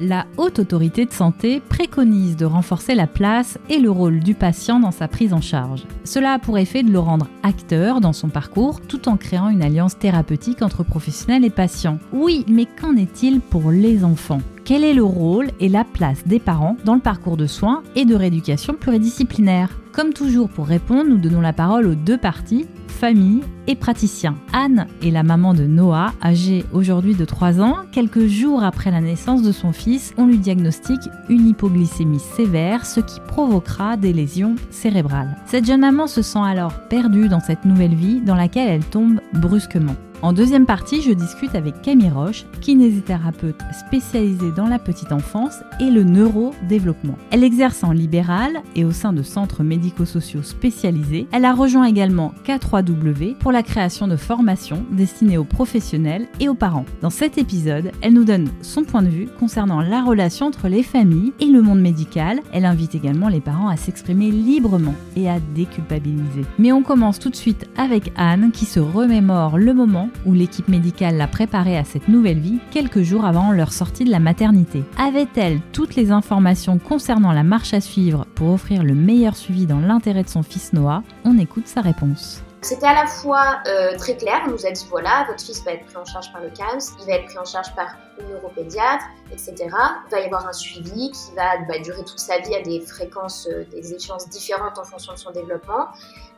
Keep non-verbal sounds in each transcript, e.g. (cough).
La Haute Autorité de Santé préconise de renforcer la place et le rôle du patient dans sa prise en charge. Cela a pour effet de le rendre acteur dans son parcours tout en créant une alliance thérapeutique entre professionnels et patients. Oui, mais qu'en est-il pour les enfants? Quel est le rôle et la place des parents dans le parcours de soins et de rééducation pluridisciplinaire? Comme toujours, pour répondre, nous donnons la parole aux deux parties, famille et praticien. Anne est la maman de Noah, âgé aujourd'hui de 3 ans. Quelques jours après la naissance de son fils, on lui diagnostique une hypoglycémie sévère, ce qui provoquera des lésions cérébrales. Cette jeune maman se sent alors perdue dans cette nouvelle vie dans laquelle elle tombe brusquement. En deuxième partie, je discute avec Camille Roche, kinésithérapeute spécialisée dans la petite enfance et le neurodéveloppement. Elle exerce en libéral et au sein de centres médico-sociaux spécialisés. Elle a rejoint également K3W pour la création de formations destinées aux professionnels et aux parents. Dans cet épisode, elle nous donne son point de vue concernant la relation entre les familles et le monde médical. Elle invite également les parents à s'exprimer librement et à déculpabiliser. Mais on commence tout de suite avec Anne qui se remémore le moment où l'équipe médicale l'a préparée à cette nouvelle vie quelques jours avant leur sortie de la maternité. Avait-elle toutes les informations concernant la marche à suivre pour offrir le meilleur suivi dans l'intérêt de son fils Noah? On écoute sa réponse. C'était à la fois euh, très clair, on nous a dit voilà, votre fils va être pris en charge par le CAMS, il va être pris en charge par une neuropédiatre, etc. Il va y avoir un suivi qui va bah, durer toute sa vie à des fréquences, euh, des échéances différentes en fonction de son développement.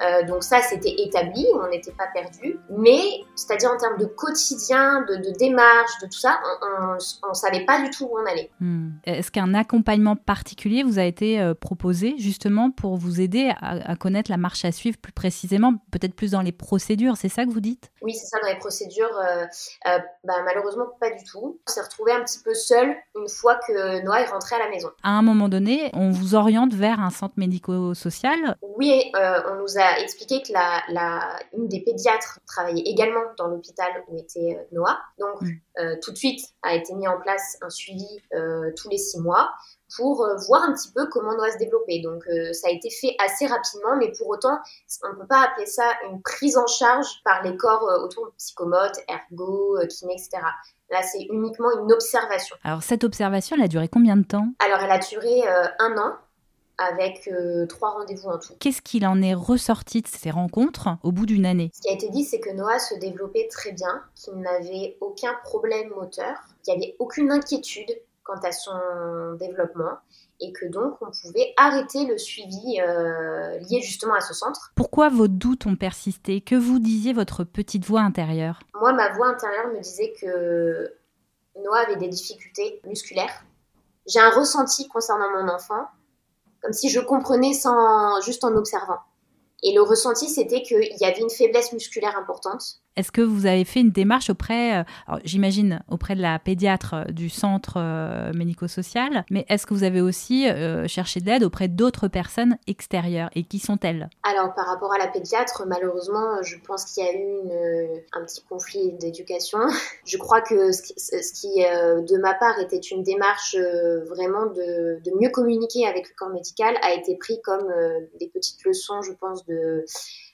Euh, donc ça, c'était établi, on n'était pas perdu. Mais, c'est-à-dire en termes de quotidien, de, de démarche, de tout ça, on ne savait pas du tout où on allait. Hmm. Est-ce qu'un accompagnement particulier vous a été euh, proposé justement pour vous aider à, connaître la marche à suivre plus précisément, peut-être plus dans les procédures, c'est ça que vous dites? Oui, c'est ça, dans les procédures. Euh, bah, malheureusement, pas du tout. On s'est retrouvé un petit peu seul une fois que Noah est rentré à la maison. À un moment donné, on vous oriente vers un centre médico-social? Oui, on nous a expliqué que la, la, une des pédiatres travaillait également dans l'hôpital où était euh, Noah. Donc, euh, tout de suite a été mis en place un suivi euh, tous les six mois pour voir un petit peu comment Noah se développait. Donc, ça a été fait assez rapidement, mais pour autant, on ne peut pas appeler ça une prise en charge par les corps autour, psychomote, ergo, kiné, etc. Là, c'est uniquement une observation. Alors, cette observation, elle a duré combien de temps? Alors, elle a duré un an avec euh, trois rendez-vous en tout. Qu'est-ce qu'il en est ressorti de ces rencontres au bout d'une année? Ce qui a été dit, c'est que Noah se développait très bien, qu'il n'avait aucun problème moteur, qu'il n'y avait aucune inquiétude quant à son développement et que donc on pouvait arrêter le suivi euh, lié justement à ce centre. Pourquoi vos doutes ont persisté? Que vous disiez votre petite voix intérieure? Moi, ma voix intérieure me disait que Noah avait des difficultés musculaires. J'ai un ressenti concernant mon enfant comme si je comprenais sans juste en observant. Et le ressenti, c'était qu'il y avait une faiblesse musculaire importante est-ce que vous avez fait une démarche auprès, euh, j'imagine, auprès de la pédiatre euh, du centre euh, médico-social, mais est-ce que vous avez aussi cherché de l'aide auprès d'autres personnes extérieures et qui sont-elles Alors, par rapport à la pédiatre, malheureusement, je pense qu'il y a eu un petit conflit d'éducation. (laughs) Je crois que ce qui, de ma part, était une démarche vraiment de, mieux communiquer avec le corps médical a été pris comme des petites leçons, je pense, de,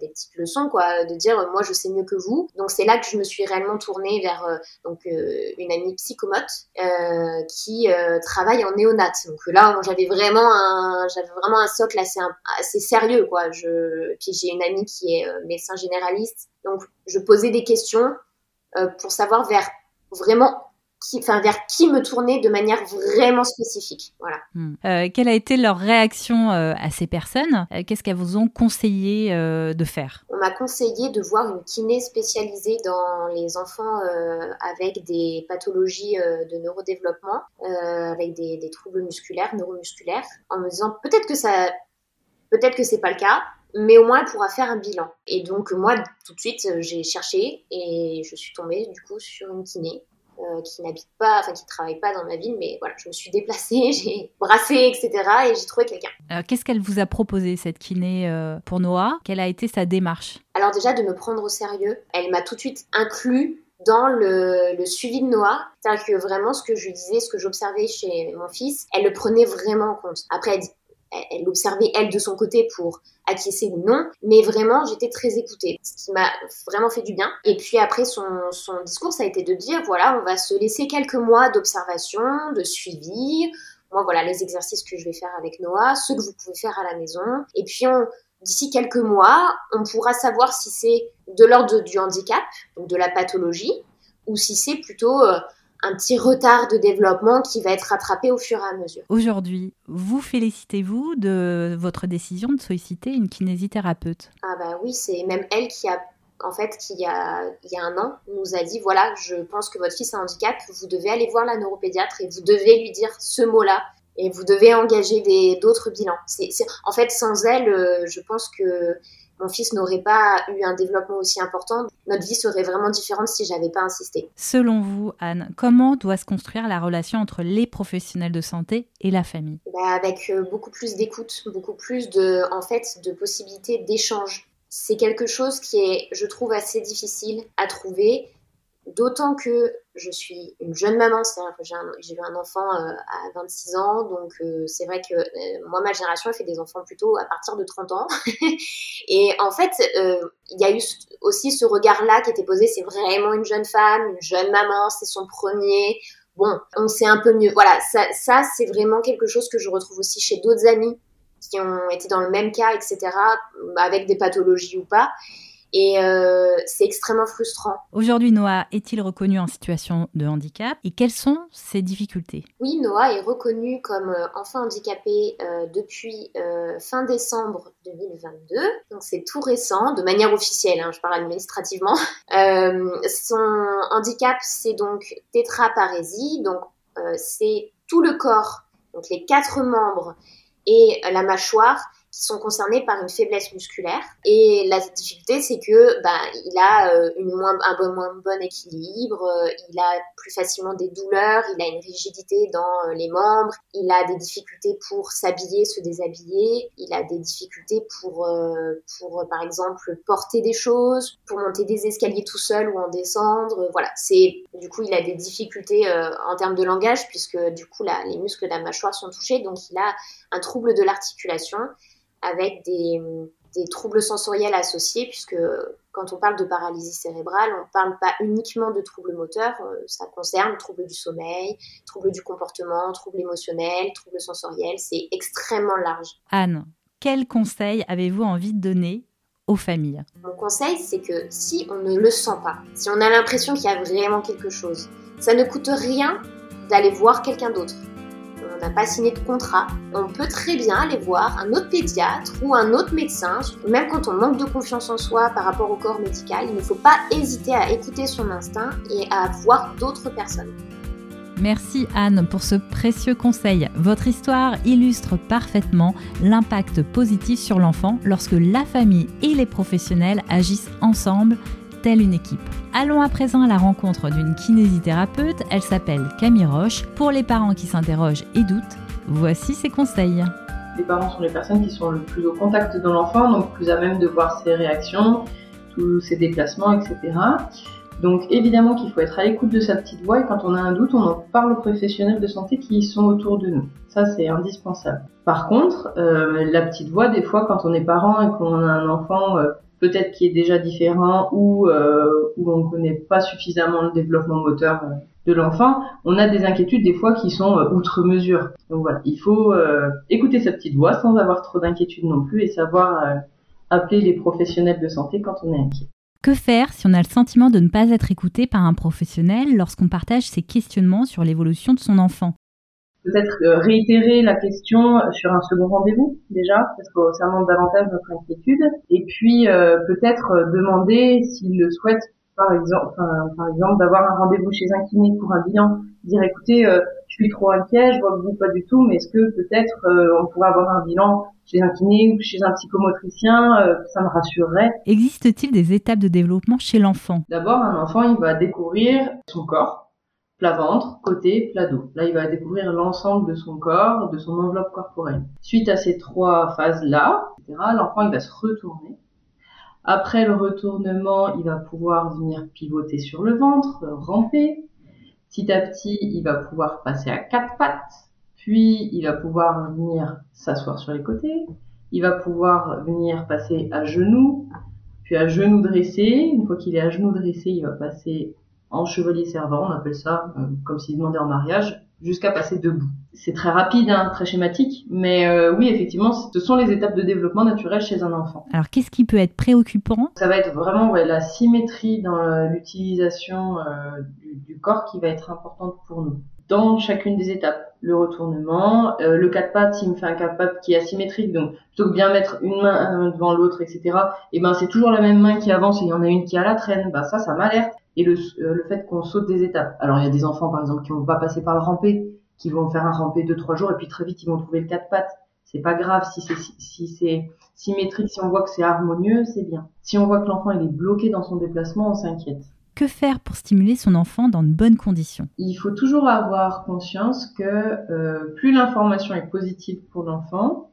des petites leçons, quoi, de dire moi je sais mieux que vous. Donc c'est là que je me suis réellement tournée vers euh, donc euh, une amie psychomote euh, qui travaille en néonat. Donc là j'avais vraiment un j'avais vraiment un socle assez assez sérieux quoi. Je puis j'ai une amie qui est médecin généraliste. Donc je posais des questions pour savoir vers vraiment enfin, vers qui me tourner de manière vraiment spécifique. Voilà. Hmm. Euh, quelle a été leur réaction euh, à ces personnes? Euh, Qu'est-ce qu'elles vous ont conseillé de faire? On m'a conseillé de voir une kiné spécialisée dans les enfants avec des pathologies de neurodéveloppement, avec des, des, troubles musculaires, neuromusculaires, en me disant peut-être que ça, peut-être que c'est pas le cas, mais au moins elle pourra faire un bilan. Et donc moi, tout de suite, j'ai cherché et je suis tombée du coup sur une kiné euh, qui n'habite pas, enfin qui travaille pas dans ma ville, mais voilà, je me suis déplacée, (laughs) j'ai brassé, etc. et j'ai trouvé quelqu'un. Alors qu'est-ce qu'elle vous a proposé cette kiné euh, pour Noah? Quelle a été sa démarche? Alors déjà de me prendre au sérieux. Elle m'a tout de suite inclus dans le, le, suivi de Noah. C'est-à-dire que vraiment ce que je disais, ce que j'observais chez mon fils, elle le prenait vraiment en compte. Après, elle dit elle observait elle de son côté pour acquiescer ou non, mais vraiment j'étais très écoutée, ce qui m'a vraiment fait du bien. Et puis après son, son discours, ça a été de dire voilà, on va se laisser quelques mois d'observation, de suivi. Moi voilà les exercices que je vais faire avec Noah, ceux que vous pouvez faire à la maison. Et puis d'ici quelques mois, on pourra savoir si c'est de l'ordre du handicap, donc de la pathologie, ou si c'est plutôt euh, un petit retard de développement qui va être rattrapé au fur et à mesure. Aujourd'hui, vous félicitez-vous de votre décision de solliciter une kinésithérapeute? Ah bah oui, c'est même elle qui a en fait, qui y a, il y a un an, nous a dit voilà, je pense que votre fils a un handicap, vous devez aller voir la neuropédiatre et vous devez lui dire ce mot-là et vous devez engager d'autres bilans. C'est, en fait, sans elle, euh, je pense que mon fils n'aurait pas eu un développement aussi important. Notre vie serait vraiment différente si j'avais pas insisté. Selon vous, Anne, comment doit se construire la relation entre les professionnels de santé et la famille? Bah Avec euh, beaucoup plus d'écoute, beaucoup plus de, en fait, de possibilités d'échange. C'est quelque chose qui est, je trouve, assez difficile à trouver D'autant que je suis une jeune maman, c'est-à-dire que j'ai eu un enfant euh, à 26 ans, donc euh, c'est vrai que euh, moi, ma génération, elle fait des enfants plutôt à partir de 30 ans. (laughs) et en fait, il y a eu aussi ce regard-là qui était posé, c'est vraiment une jeune femme, une jeune maman, c'est son premier. Bon, on sait un peu mieux. Voilà, ça, ça c'est vraiment quelque chose que je retrouve aussi chez d'autres amis qui ont été dans le même cas, etc., avec des pathologies ou pas. Et euh, c'est extrêmement frustrant. Aujourd'hui, Noah est-il reconnu en situation de handicap et quelles sont ses difficultés? Oui, Noah est reconnu comme euh, enfant handicapé euh, depuis fin décembre 2022. Donc c'est tout récent, de manière officielle, hein, je parle administrativement. (laughs) son handicap, c'est donc tétraparésie, donc c'est tout le corps, donc les quatre membres et la mâchoire qui sont concernés par une faiblesse musculaire. Et la difficulté, c'est que bah, il a euh, une moins, un bon, moins bon équilibre, euh, il a plus facilement des douleurs, il a une rigidité dans euh, les membres, il a des difficultés pour s'habiller, se déshabiller, il a des difficultés pour, pour par exemple, porter des choses, pour monter des escaliers tout seul ou en descendre. Voilà, c'est du coup, il a des difficultés en termes de langage puisque du coup, là, les muscles de la mâchoire sont touchés, donc il a un trouble de l'articulation avec des, troubles sensoriels associés, puisque quand on parle de paralysie cérébrale, on ne parle pas uniquement de troubles moteurs, euh, ça concerne troubles du sommeil, troubles du comportement, troubles émotionnels, troubles sensoriels, c'est extrêmement large. Anne, quel conseil avez-vous envie de donner aux familles? Mon conseil, c'est que si on ne le sent pas, si on a l'impression qu'il y a vraiment quelque chose, ça ne coûte rien d'aller voir quelqu'un d'autre n'a pas signé de contrat, on peut très bien aller voir un autre pédiatre ou un autre médecin. Même quand on manque de confiance en soi par rapport au corps médical, il ne faut pas hésiter à écouter son instinct et à voir d'autres personnes. Merci Anne pour ce précieux conseil. Votre histoire illustre parfaitement l'impact positif sur l'enfant lorsque la famille et les professionnels agissent ensemble une équipe. Allons à présent à la rencontre d'une kinésithérapeute. Elle s'appelle Camille Roche. Pour les parents qui s'interrogent et doutent, voici ses conseils. Les parents sont les personnes qui sont le plus au contact de l'enfant, donc plus à même de voir ses réactions, tous ses déplacements, etc. Donc évidemment qu'il faut être à l'écoute de sa petite voix et quand on a un doute, on en parle aux professionnels de santé qui sont autour de nous. Ça c'est indispensable. Par contre, euh, la petite voix, des fois quand on est parent et qu'on a un enfant euh, peut-être qui est déjà différent ou euh, où on ne connaît pas suffisamment le développement moteur euh, de l'enfant, on a des inquiétudes des fois qui sont euh, outre mesure. Donc voilà, il faut euh, écouter sa petite voix sans avoir trop d'inquiétude non plus et savoir appeler les professionnels de santé quand on est inquiet. Que faire si on a le sentiment de ne pas être écouté par un professionnel lorsqu'on partage ses questionnements sur l'évolution de son enfant? Peut-être euh, réitérer la question sur un second rendez-vous déjà, parce que ça montre davantage notre inquiétude, et puis euh, peut-être euh, demander s'il le souhaite, par exemple, par exemple, d'avoir un rendez-vous chez un kiné pour un bilan, dire écoutez, je suis trop inquiet, je vois que vous pas du tout, mais est-ce que peut-être on pourrait avoir un bilan chez un kiné ou chez un psychomotricien, ça me rassurerait. Existe-t-il des étapes de développement chez l'enfant? D'abord, un enfant, il va découvrir son corps, plat ventre, côté, plat dos. Là, il va découvrir l'ensemble de son corps, de son enveloppe corporelle. Suite à ces trois phases-là, l'enfant, il va se retourner. Après le retournement, il va pouvoir venir pivoter sur le ventre, ramper. Petit à petit, il va pouvoir passer à quatre pattes, puis il va pouvoir venir s'asseoir sur les côtés, il va pouvoir venir passer à genoux, puis à genoux dressé. Une fois qu'il est à genoux dressé, il va passer en chevalier servant, on appelle ça euh, comme s'il demandait en mariage, jusqu'à passer debout. C'est très rapide, hein, très schématique, mais euh, oui, effectivement, ce sont les étapes de développement naturel chez un enfant. Alors, qu'est-ce qui peut être préoccupant? Ça va être vraiment ouais, la symétrie dans l'utilisation euh, du, du, corps qui va être importante pour nous. Dans chacune des étapes, le retournement, euh, le quatre pattes, s'il me fait un quatre pattes qui est asymétrique, donc plutôt que bien mettre une main devant l'autre, etc. Et ben c'est toujours la même main qui avance et il y en a une qui a la traîne. Ben ça, ça m'alerte. Et le, euh, le fait qu'on saute des étapes. Alors il y a des enfants par exemple qui vont pas passer par le rampé, qui vont faire un rampé deux trois jours et puis très vite ils vont trouver le quatre pattes. C'est pas grave si c'est si c'est symétrique, si on voit que c'est harmonieux, c'est bien. Si on voit que l'enfant il est bloqué dans son déplacement, on s'inquiète. Que faire pour stimuler son enfant dans de bonnes conditions? Il faut toujours avoir conscience que euh, plus l'information est positive pour l'enfant,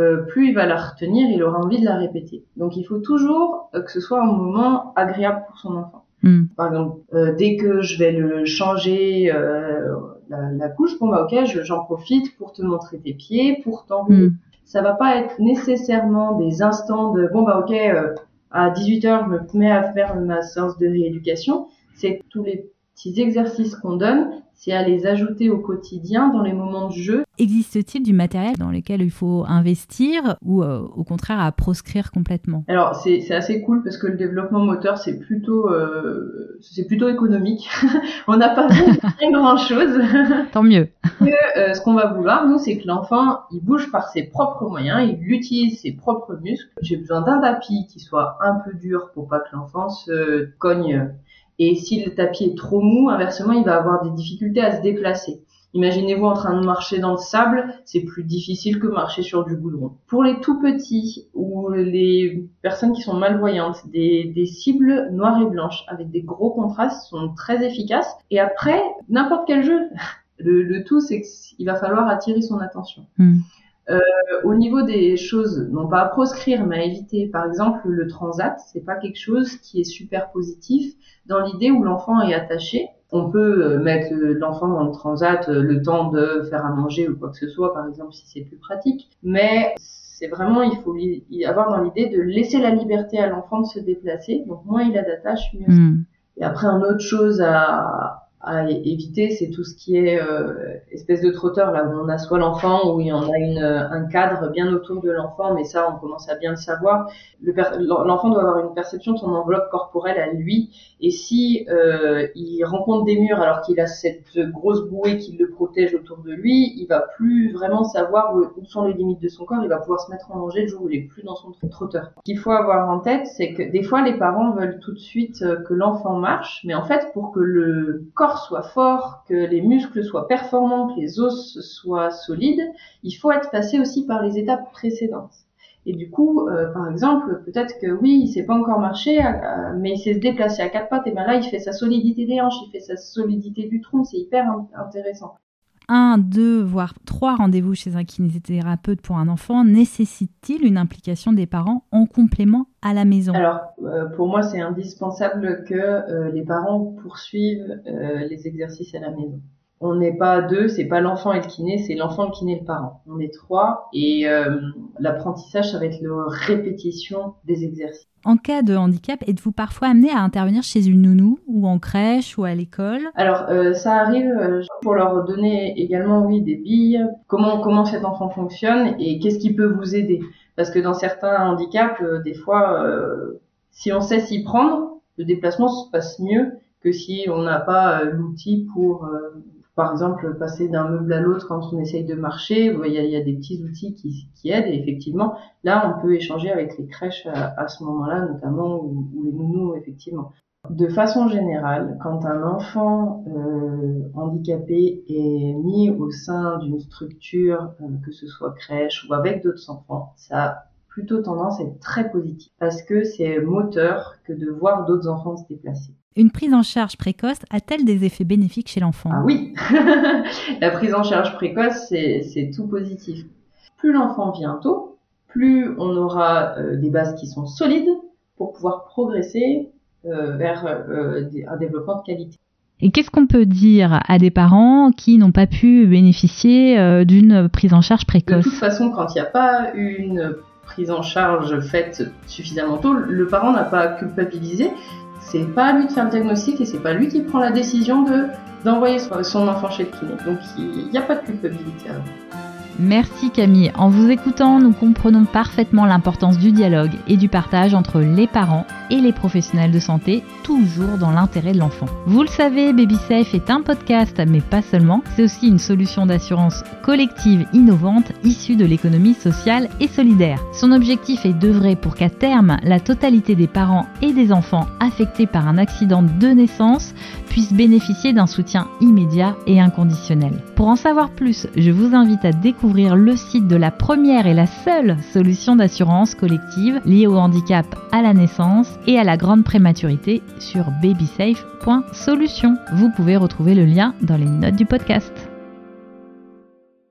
euh, plus il va la retenir, il aura envie de la répéter. Donc il faut toujours euh, que ce soit un moment agréable pour son enfant. Mm. Par exemple, euh, dès que je vais le changer euh, la, la, couche, bon bah ok, j'en profite pour te montrer tes pieds, pour t'enrouler. Mm. Ça va pas être nécessairement des instants de bon bah ok, euh, à 18h je me mets à faire ma séance de rééducation. C'est tous les petits exercices qu'on donne, c'est à les ajouter au quotidien dans les moments de jeu. Existe-t-il du matériel dans lequel il faut investir ou euh, au contraire à proscrire complètement? Alors c'est assez cool parce que le développement moteur c'est plutôt euh, c'est plutôt économique. (laughs) On n'a pas besoin de grand chose. (laughs) Tant mieux. (laughs) que, euh, ce qu'on va vouloir nous c'est que l'enfant il bouge par ses propres moyens, il utilise ses propres muscles. J'ai besoin d'un tapis qui soit un peu dur pour pas que l'enfant se cogne et si le tapis est trop mou, inversement, il va avoir des difficultés à se déplacer. Imaginez-vous en train de marcher dans le sable, c'est plus difficile que marcher sur du goudron. Pour les tout petits ou les personnes qui sont malvoyantes, des, cibles noires et blanches avec des gros contrastes sont très efficaces. Et après, n'importe quel jeu, (laughs) le, tout c'est qu'il va falloir attirer son attention. Mm. Euh, au niveau des choses, non pas à proscrire, mais à éviter. Par exemple, le transat, c'est pas quelque chose qui est super positif dans l'idée où l'enfant est attaché. On peut euh, mettre l'enfant dans le transat euh, le temps de faire à manger ou quoi que ce soit, par exemple, si c'est plus pratique. Mais c'est vraiment, il faut avoir dans l'idée de laisser la liberté à l'enfant de se déplacer. Donc moins il a d'attache, mieux. Mm. Et après, une autre chose à, à éviter, c'est tout ce qui est euh, espèce de trotteur, là où on assoit l'enfant, où il y en a une, un cadre bien autour de l'enfant, mais ça, on commence à bien le savoir. L'enfant doit avoir une perception de son enveloppe corporelle à lui, et si euh, il rencontre des murs alors qu'il a cette grosse bouée qui le protège autour de lui, il va plus vraiment savoir où, où, sont les limites de son corps, il va pouvoir se mettre en danger le jour où il est plus dans son trotteur. Ce qu'il faut avoir en tête, c'est que des fois, les parents veulent tout de suite euh, que l'enfant marche, mais en fait, pour que le corps soit fort, que les muscles soient performants, que les os soient solides, il faut être passé aussi par les étapes précédentes. Et du coup, euh, par exemple, peut-être que oui, il sait pas encore marcher, euh, mais il sait se déplacer à quatre pattes, et ben là, il fait sa solidité des hanches, il fait sa solidité du tronc, c'est hyper intéressant. Un, deux, voire trois rendez-vous chez un kinésithérapeute pour un enfant nécessite-t-il une implication des parents en complément à la maison? Alors, euh, pour moi, c'est indispensable que euh, les parents poursuivent euh, les exercices à la maison. On n'est pas deux, c'est pas l'enfant et le kiné, c'est l'enfant, le kiné et le parent. On est trois et euh, l'apprentissage, ça va être la répétition des exercices. En cas de handicap, êtes-vous parfois amené à intervenir chez une nounou ou en crèche ou à l'école? Alors euh, ça arrive euh, pour leur donner également oui des billes, comment comment cet enfant fonctionne et qu'est-ce qui peut vous aider? Parce que dans certains handicaps euh, des fois euh, si on sait s'y prendre, le déplacement se passe mieux que si on n'a pas euh, l'outil pour par exemple, passer d'un meuble à l'autre quand on essaye de marcher, il y a, des petits outils qui, aident. Et effectivement, là, on peut échanger avec les crèches à, ce moment-là, notamment, ou, ou, les nounous, effectivement. De façon générale, quand un enfant euh, handicapé est mis au sein d'une structure, euh, que ce soit crèche ou avec d'autres enfants, ça a plutôt tendance à être très positif parce que c'est moteur que de voir d'autres enfants se déplacer. Une prise en charge précoce a-t-elle des effets bénéfiques chez l'enfant? Ah oui (laughs) La prise en charge précoce, c'est tout positif. Plus l'enfant vient tôt, plus on aura euh, des bases qui sont solides pour pouvoir progresser euh, vers euh, un développement de qualité. Et qu'est-ce qu'on peut dire à des parents qui n'ont pas pu bénéficier euh, d'une prise en charge précoce? De toute façon, quand il n'y a pas une prise en charge faite suffisamment tôt, le parent n'a pas à culpabiliser. C'est pas à lui de faire le diagnostic et c'est pas lui qui prend la décision de d'envoyer son enfant chez le kiné. Donc il n'y a pas de culpabilité. Merci Camille. En vous écoutant, nous comprenons parfaitement l'importance du dialogue et du partage entre les parents et les professionnels de santé, toujours dans l'intérêt de l'enfant. Vous le savez, BabySafe est un podcast, mais pas seulement. C'est aussi une solution d'assurance collective innovante issue de l'économie sociale et solidaire. Son objectif est d'œuvrer pour qu'à terme, la totalité des parents et des enfants affectés par un accident de naissance puissent bénéficier d'un soutien immédiat et inconditionnel. Pour en savoir plus, je vous invite à découvrir le site de la première et la seule solution d'assurance collective liée au handicap à la naissance et à la grande prématurité sur babysafe.solution. Vous pouvez retrouver le lien dans les notes du podcast.